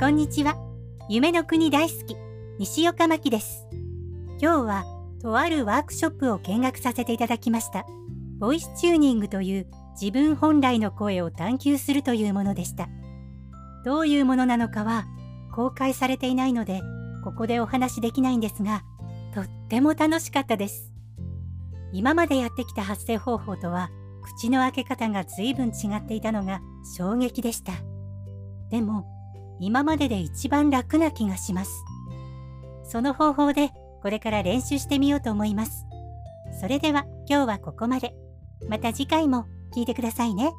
こんにちは。夢の国大好き、西岡真希です。今日は、とあるワークショップを見学させていただきました。ボイスチューニングという自分本来の声を探求するというものでした。どういうものなのかは公開されていないので、ここでお話しできないんですが、とっても楽しかったです。今までやってきた発声方法とは、口の開け方が随分違っていたのが衝撃でした。でも、今までで一番楽な気がします。その方法でこれから練習してみようと思います。それでは今日はここまで。また次回も聞いてくださいね。